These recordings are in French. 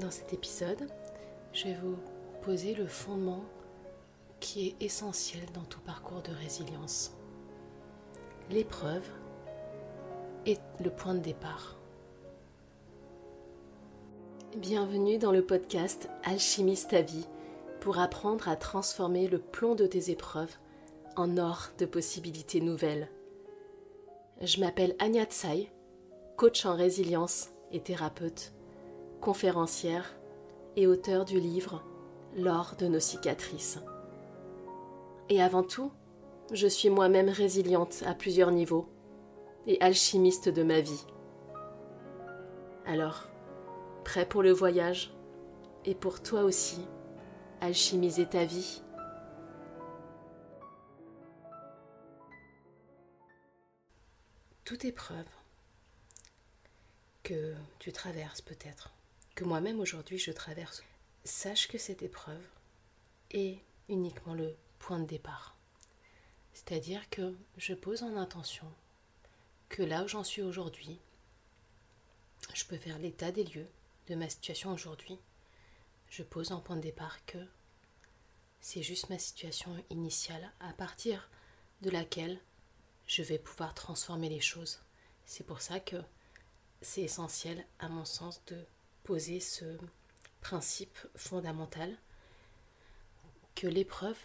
Dans cet épisode, je vais vous poser le fondement qui est essentiel dans tout parcours de résilience. L'épreuve est le point de départ. Bienvenue dans le podcast Alchimiste ta vie pour apprendre à transformer le plomb de tes épreuves en or de possibilités nouvelles. Je m'appelle Anya Tsai, coach en résilience et thérapeute conférencière et auteur du livre L'or de nos cicatrices. Et avant tout, je suis moi-même résiliente à plusieurs niveaux et alchimiste de ma vie. Alors, prêt pour le voyage et pour toi aussi, alchimiser ta vie? Toute épreuve que tu traverses peut-être que moi-même aujourd'hui je traverse, sache que cette épreuve est uniquement le point de départ. C'est-à-dire que je pose en intention que là où j'en suis aujourd'hui, je peux faire l'état des lieux de ma situation aujourd'hui. Je pose en point de départ que c'est juste ma situation initiale à partir de laquelle je vais pouvoir transformer les choses. C'est pour ça que c'est essentiel à mon sens de poser ce principe fondamental que l'épreuve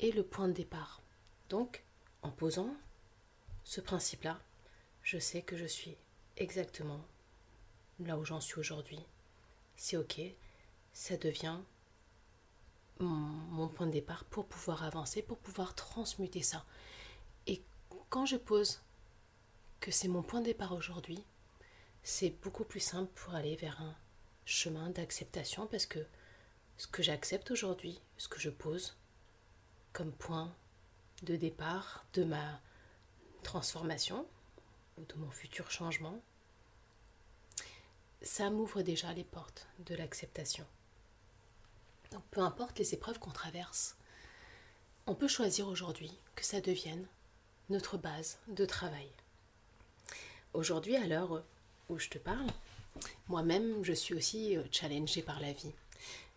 est le point de départ. Donc, en posant ce principe-là, je sais que je suis exactement là où j'en suis aujourd'hui. C'est ok, ça devient mon, point de départ pour pouvoir avancer, pour pouvoir transmuter ça. Et quand je pose que c'est mon point de départ aujourd'hui, c'est beaucoup plus simple pour aller vers un chemin d'acceptation parce que ce que j'accepte aujourd'hui, ce que je pose comme point de départ de ma transformation ou de mon futur changement, ça m'ouvre déjà les portes de l'acceptation. Donc peu importe les épreuves qu'on traverse, on peut choisir aujourd'hui que ça devienne notre base de travail. Aujourd'hui, à l'heure où je te parle, moi-même, je suis aussi euh, challengée par la vie.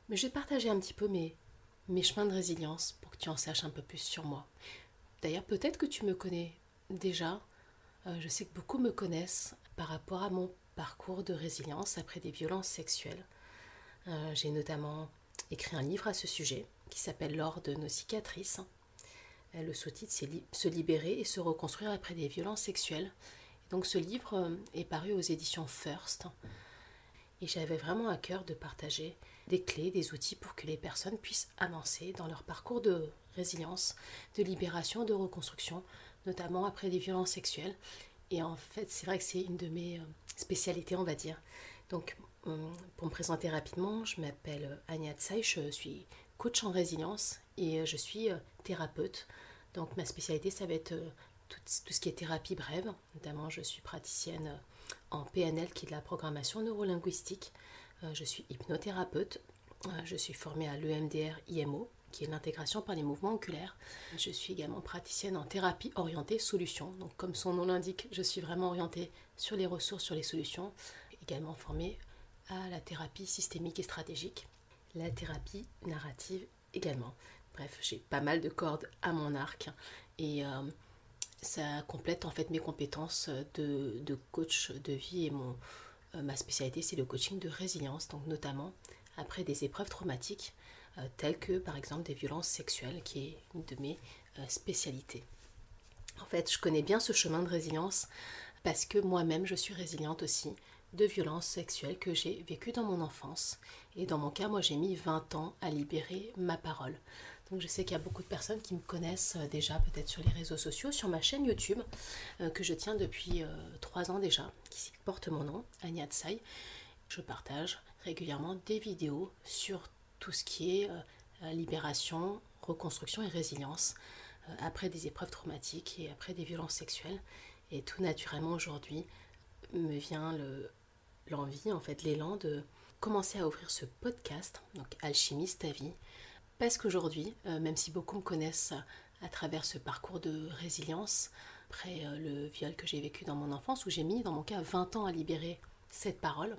Mais je vais partager un petit peu mes, chemins de résilience pour que tu en saches un peu plus sur moi. D'ailleurs, peut-être que tu me connais déjà. Euh, je sais que beaucoup me connaissent par rapport à mon parcours de résilience après des violences sexuelles. Euh, j'ai notamment écrit un livre à ce sujet qui s'appelle L'or de nos cicatrices. Le sous-titre, c'est Se libérer et se reconstruire après des violences sexuelles. Donc ce livre euh, est paru aux éditions First et j'avais vraiment à cœur de partager des clés, des outils pour que les personnes puissent avancer dans leur parcours de résilience, de libération, de reconstruction, notamment après des violences sexuelles. Et en fait, c'est vrai que c'est une de mes euh, spécialités, on va dire. Donc, euh, pour me présenter rapidement, je m'appelle Anya Tsai, je suis coach en résilience et je suis thérapeute. Donc, ma spécialité, ça va être tout, ce qui est thérapie brève. Notamment, je suis praticienne en PNL, qui est de la programmation neurolinguistique. Euh, je suis hypnothérapeute. Euh, je suis formée à l'EMDR IMO, qui est l'intégration par les mouvements oculaires. Je suis également praticienne en thérapie orientée solutions. Donc, comme son nom l'indique, je suis vraiment orientée sur les ressources, sur les solutions. Également formée à la thérapie systémique et stratégique, la thérapie narrative également. Bref, j'ai pas mal de cordes à mon arc et euh, ça complète en fait mes compétences de, coach de vie et euh, ma spécialité c'est le coaching de résilience, donc notamment après des épreuves traumatiques euh, telles que par exemple des violences sexuelles qui est une de mes euh, spécialités. En fait, je connais bien ce chemin de résilience parce que moi-même je suis résiliente aussi de violences sexuelles que j'ai vécues dans mon enfance. Et dans mon cas, moi j'ai mis 20 ans à libérer ma parole. Donc je sais qu'il y a beaucoup de personnes qui me connaissent euh, déjà peut-être sur les réseaux sociaux, sur ma chaîne YouTube euh, que je tiens depuis euh, trois ans déjà, qui porte mon nom, Anya Tsai. Je partage régulièrement des vidéos sur tout ce qui est libération, reconstruction et résilience après des épreuves traumatiques et après des violences sexuelles. Et tout naturellement aujourd'hui me vient l'envie, en fait l'élan de commencer à ouvrir ce podcast, donc Alchimiste ta vie, parce qu'aujourd'hui, euh, même si beaucoup me connaissent à travers ce parcours de résilience, après euh, le viol que j'ai vécu dans mon enfance, où j'ai mis dans mon cas 20 ans à libérer cette parole,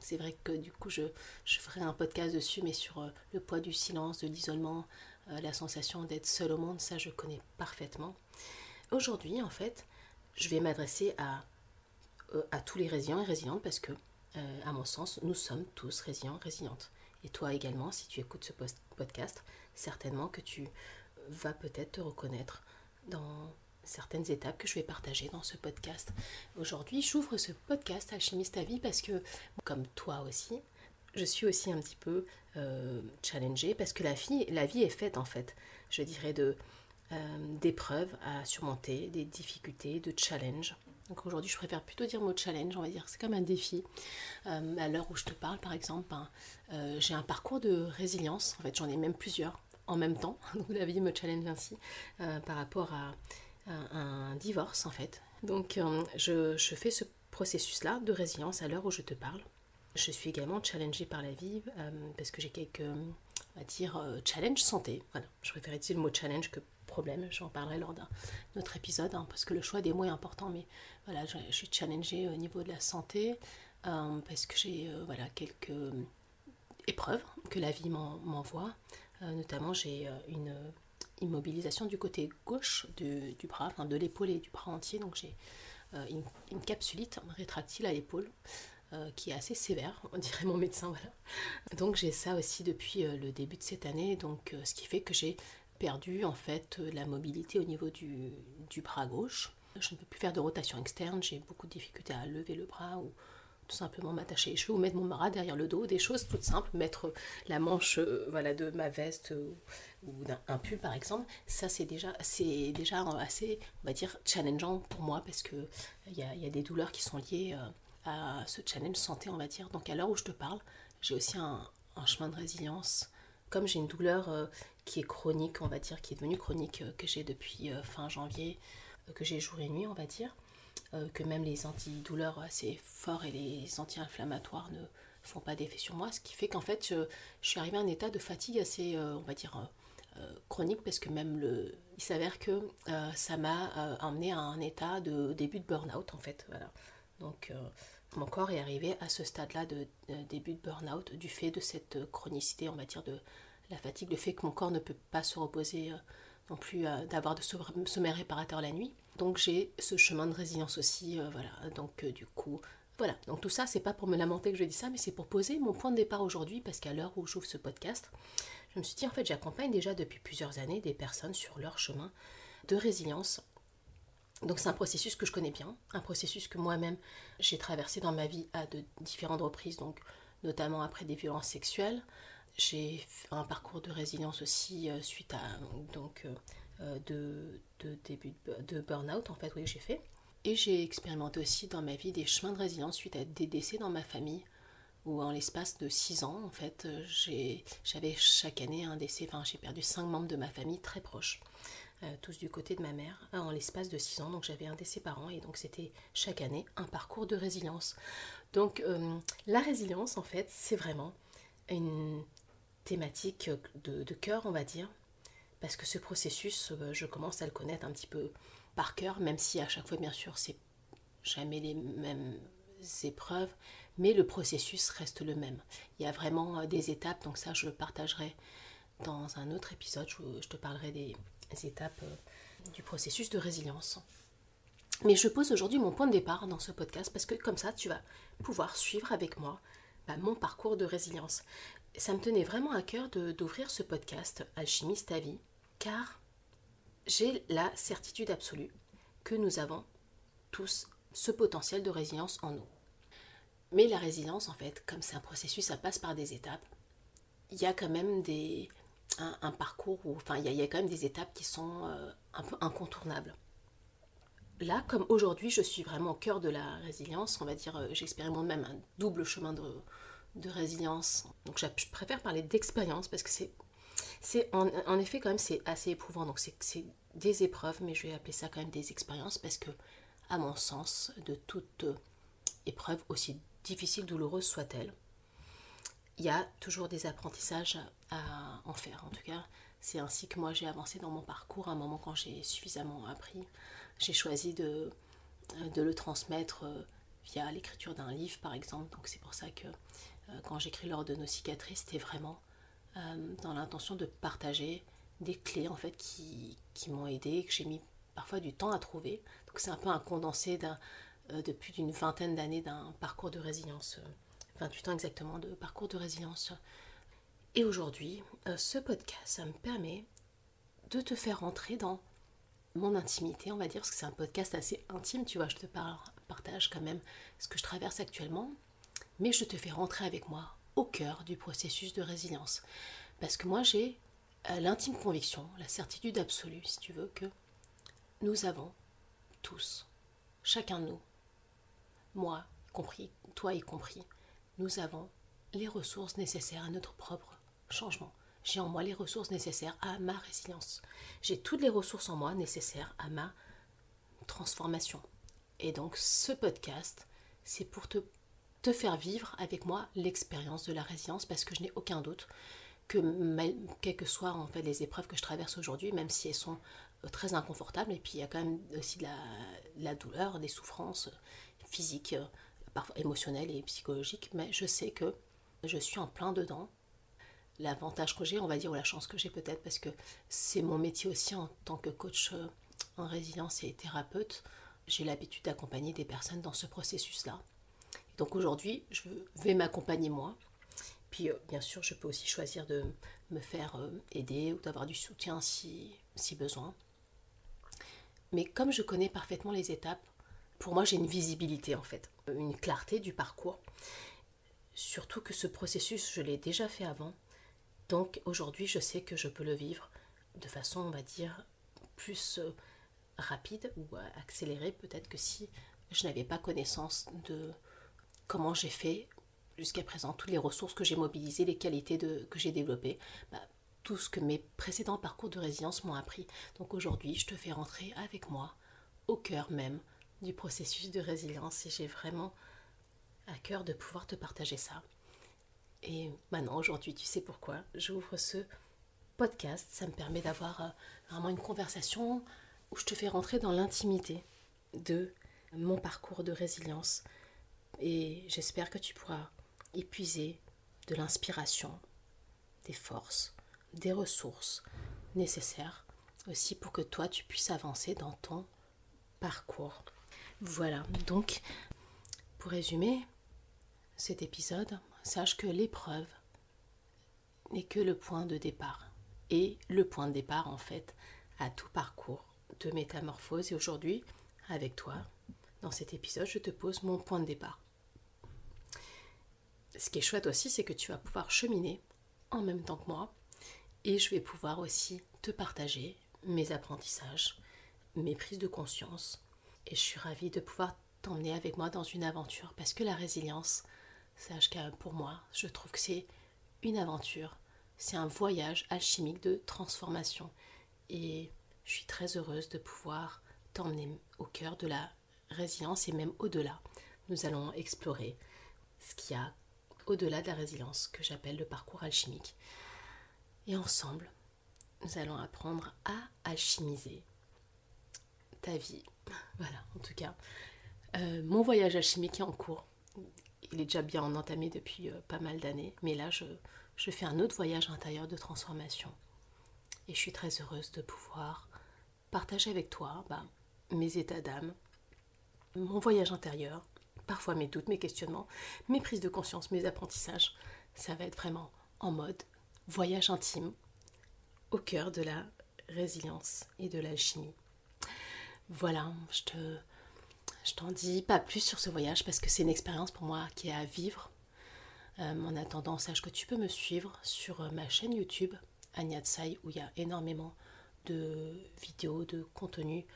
C'est vrai que du coup, je, ferai un podcast dessus, mais sur euh, le poids du silence, de l'isolement, la sensation d'être seul au monde, ça je connais parfaitement. Aujourd'hui, en fait, je vais m'adresser à, à tous les résilients et résilientes parce que, à mon sens, nous sommes tous résilients résilientes. Et toi également, si tu écoutes ce certainement que tu vas peut-être te reconnaître dans certaines étapes que je vais partager dans ce podcast. Aujourd'hui, j'ouvre ce podcast Alchimiste à vie parce que, comme toi aussi, je suis aussi un petit peu euh, challengée parce que la vie, la vie est faite en fait, je dirais, de euh, d'épreuves à surmonter, des difficultés, de challenges. Donc aujourd'hui, je préfère plutôt dire mot challenge, on va dire, c'est comme un défi. Euh, à l'heure où je te parle, par exemple, ben, j'ai un parcours de résilience, en fait, j'en ai même plusieurs en même temps, donc la vie me challenge ainsi par rapport à un, divorce en fait. Donc euh, je, fais ce processus-là de résilience à l'heure où je te parle. Je suis également challengée par la vie euh, parce que j'ai quelques, on va dire, euh, challenge santé. Voilà, je préfère utiliser le mot challenge que problème. J'en parlerai lors d'un autre épisode hein, parce que le choix des mots est important. Mais voilà, je, suis challengée au niveau de la santé parce que j'ai voilà quelques épreuves que la vie m'envoie. notamment, j'ai une immobilisation du côté gauche du, bras, enfin de l'épaule et du bras entier. Donc j'ai euh, une, capsulite rétractile à l'épaule euh, qui est assez sévère, on dirait mon médecin. Voilà. Donc j'ai ça aussi depuis euh, le début de cette année, donc ce qui fait que j'ai perdu en fait la mobilité au niveau du, du, bras gauche. Je ne peux plus faire de rotation externe, j'ai beaucoup de difficultés à lever le bras ou tout simplement m'attacher les cheveux ou mettre mon bras derrière le dos, des choses toutes simples, mettre la manche voilà, de ma veste ou d'un pull par exemple, ça c'est déjà, c'est déjà assez, on va dire, challengeant pour moi parce que il y a, des douleurs qui sont liées euh, à ce challenge santé, on va dire. Donc à l'heure où je te parle, j'ai aussi un, chemin de résilience. Comme j'ai une douleur euh, qui est chronique, on va dire, qui est devenue chronique, euh, que j'ai depuis fin janvier, que j'ai jour et nuit, on va dire, que même les antidouleurs assez forts et les anti-inflammatoires ne font pas d'effet sur moi, ce qui fait qu'en fait, je, suis arrivée à un état de fatigue assez, on va dire, euh, chronique parce que même le, il s'avère que euh, ça m'a euh, emmené à un état de début de burn-out en fait. Voilà. Donc mon corps est arrivé à ce stade-là de, début de burn-out du fait de cette chronicité en matière de la fatigue, le fait que mon corps ne peut pas se reposer non plus d'avoir de sommeil réparateur la nuit. Donc j'ai ce chemin de résilience aussi, voilà. Donc du coup, voilà. Donc tout ça, c'est pas pour me lamenter que je dis ça, mais c'est pour poser mon point de départ aujourd'hui, parce qu'à l'heure où j'ouvre ce podcast, je me suis dit, en fait, j'accompagne déjà depuis plusieurs années des personnes sur leur chemin de résilience. Donc c'est un processus que je connais bien, un processus que moi-même j'ai traversé dans ma vie à de différentes reprises, donc notamment après des violences sexuelles. J'ai un parcours de résilience aussi euh, suite à donc euh, euh, de, de, début de burn-out en fait, oui j'ai fait. Et j'ai expérimenté aussi dans ma vie des chemins de résilience suite à des décès dans ma famille, où en l'espace de 6 ans, en fait, j'avais chaque année un décès, enfin j'ai perdu 5 membres de ma famille très proches, tous du côté de ma mère, en l'espace de 6 ans, donc j'avais un décès par an, et donc c'était chaque année un parcours de résilience. Donc la résilience, en fait, c'est vraiment une thématique de, de cœur, on va dire, parce que ce processus, je commence à le connaître un petit peu par cœur, même si à chaque fois, bien sûr, c'est jamais les mêmes épreuves, mais le processus reste le même. Il y a vraiment euh, des étapes, donc ça je le partagerai dans un autre épisode, je, te parlerai des étapes euh, du processus de résilience. Mais je pose aujourd'hui mon point de départ dans ce podcast parce que comme ça tu vas pouvoir suivre avec moi bah, mon parcours de résilience. Ça me tenait vraiment à cœur d'ouvrir ce podcast Alchimiste à vie car j'ai la certitude absolue que nous avons tous ce potentiel de résilience en nous. Mais la résilience, en fait, comme c'est un processus, ça passe par des étapes. Il y a quand même des, un, parcours où, enfin, il y, a, quand même des étapes qui sont euh, un peu incontournables. Là, comme aujourd'hui, je suis vraiment au cœur de la résilience, on va dire, euh, j'expérimente même un double chemin de, de résilience. Donc, je préfère parler d'expérience parce que c'est, c'est en, en, effet, quand même, c'est assez éprouvant. Donc, c'est des épreuves, mais je vais appeler ça quand même des expériences parce que, à mon sens, de toute épreuve, aussi difficile, douloureuse soit-elle, il y a toujours des apprentissages à en faire. En tout cas, c'est ainsi que moi j'ai avancé dans mon parcours. À un moment, quand j'ai suffisamment appris, j'ai choisi de, de le transmettre via l'écriture d'un livre par exemple. Donc c'est pour ça que euh, quand j'écris l'ordre de nos cicatrices, c'était vraiment euh, dans l'intention de partager des clés en fait qui, qui m'ont aidé, que j'ai mis parfois du temps à trouver. Donc c'est un peu un condensé euh, de plus d'une vingtaine d'années d'un parcours de résilience, 28 ans exactement de parcours de résilience. Et aujourd'hui, ce podcast, ça me permet de te faire rentrer dans mon intimité, on va dire, parce que c'est un podcast assez intime, tu vois, je te partage quand même ce que je traverse actuellement, mais je te fais rentrer avec moi au cœur du processus de résilience. Parce que moi, j'ai euh, l'intime conviction, la certitude absolue, si tu veux, que nous avons tous, chacun de nous, moi y compris, toi y compris, nous avons les ressources nécessaires à notre propre changement. J'ai en moi les ressources nécessaires à ma résilience. J'ai toutes les ressources en moi nécessaires à ma transformation. Et donc ce podcast, c'est pour te, te, faire vivre avec moi l'expérience de la résilience parce que je n'ai aucun doute que quelles que soient en fait les épreuves que je traverse aujourd'hui, même si elles sont euh, très inconfortables, et puis il y a quand même aussi de la, la douleur, des souffrances physiques, euh, parfois émotionnelles et psychologiques, mais je sais que je suis en plein dedans l'avantage que j'ai, on va dire, ou la chance que j'ai peut-être, parce que c'est mon métier aussi en tant que coach euh, en résilience et thérapeute. J'ai l'habitude d'accompagner des personnes dans ce processus-là. Donc aujourd'hui, je vais m'accompagner moi. Puis euh, bien sûr, je peux aussi choisir de me faire euh, aider ou d'avoir du soutien si, si besoin. Mais comme je connais parfaitement les étapes, pour moi j'ai une visibilité en fait, une clarté du parcours. Surtout que ce processus, je l'ai déjà fait avant. Donc aujourd'hui, je sais que je peux le vivre de façon, on va dire, plus euh, rapide ou euh, accélérée peut-être que si je n'avais pas connaissance de comment j'ai fait jusqu'à présent, toutes les ressources que j'ai mobilisées, les qualités que j'ai développées, bah, tout ce que mes précédents parcours de résilience m'ont appris. Donc aujourd'hui, je te fais rentrer avec moi au cœur même du processus de résilience et j'ai vraiment à cœur de pouvoir te partager ça. Et maintenant, aujourd'hui, tu sais pourquoi j'ouvre ce podcast. Ça me permet d'avoir euh, vraiment une conversation où je te fais rentrer dans l'intimité de mon parcours de résilience. Et j'espère que tu pourras épuiser de l'inspiration, des forces, des ressources nécessaires aussi pour que toi tu puisses avancer dans ton parcours. Voilà, donc pour résumer cet épisode, sache que l'épreuve n'est que le point de départ. Et le point de départ, en fait, à tout parcours de métamorphose. Et aujourd'hui, avec toi, dans cet épisode, je te pose mon point de départ. Ce qui est chouette aussi, c'est que tu vas pouvoir cheminer en même temps que moi. Et je vais pouvoir aussi te partager mes apprentissages, mes prises de conscience. Et je suis ravie de pouvoir t'emmener avec moi dans une aventure parce que la résilience, Sache que pour moi, je trouve que c'est une aventure, c'est un voyage alchimique de transformation. Et je suis très heureuse de pouvoir t'emmener au cœur de la résilience et même au-delà. Nous allons explorer ce qu'il y a au-delà de la résilience que j'appelle le parcours alchimique. Et ensemble, nous allons apprendre à alchimiser ta vie. Voilà, en tout cas, euh, mon voyage alchimique est en cours il est déjà bien entamé depuis euh, pas mal d'années, mais là je, fais un autre voyage intérieur de transformation. Et je suis très heureuse de pouvoir partager avec toi bah, mes états d'âme, mon voyage intérieur, parfois mes doutes, mes questionnements, mes prises de conscience, mes apprentissages. Ça va être vraiment en mode voyage intime au cœur de la résilience et de l'alchimie. Voilà, je te je t'en dis pas plus sur ce voyage parce que c'est une expérience pour moi qui est à vivre. Euh, en attendant, sache que tu peux me suivre sur euh, ma chaîne YouTube, Tsai, où il y a énormément de vidéos, de contenu,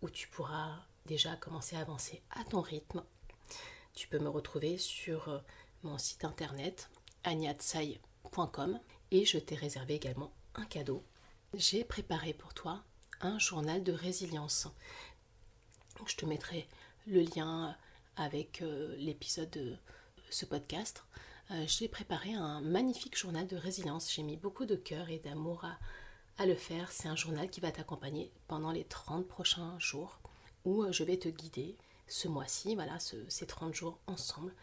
où tu pourras déjà commencer à avancer à ton rythme. Tu peux me retrouver sur euh, mon site internet, agnatsai.com, et je t'ai réservé également un cadeau. J'ai préparé pour toi un journal de résilience. Je te mettrai le lien avec euh, l'épisode de ce podcast, euh, j'ai préparé un magnifique journal de résilience. J'ai mis beaucoup de cœur et d'amour à, à, le faire. C'est un journal qui va t'accompagner pendant les 30 prochains jours où euh, je vais te guider ce mois-ci, voilà, ces 30 jours ensemble,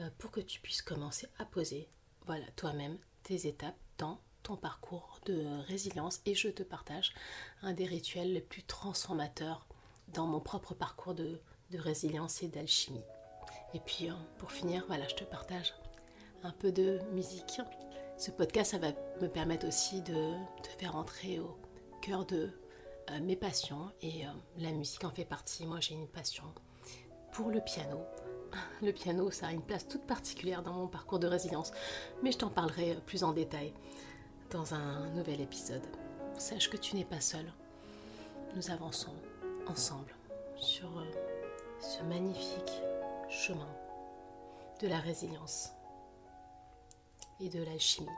euh, pour que tu puisses commencer à poser, voilà, toi-même tes étapes dans ton parcours de résilience et je te partage un des rituels les plus transformateurs dans mon propre parcours de, résilience et d'alchimie. Et puis euh, pour finir, voilà, je te partage un peu de musique. Ce podcast, ça va me permettre aussi de te faire entrer au cœur de euh, mes passions et la musique en fait partie. Moi, j'ai une passion pour le piano. Le piano, ça a une place toute particulière dans mon parcours de résilience, mais je t'en parlerai plus en détail dans un nouvel épisode. Sache que tu n'es pas seul. Nous avançons ensemble sur euh, ce magnifique chemin de la résilience et de l'alchimie.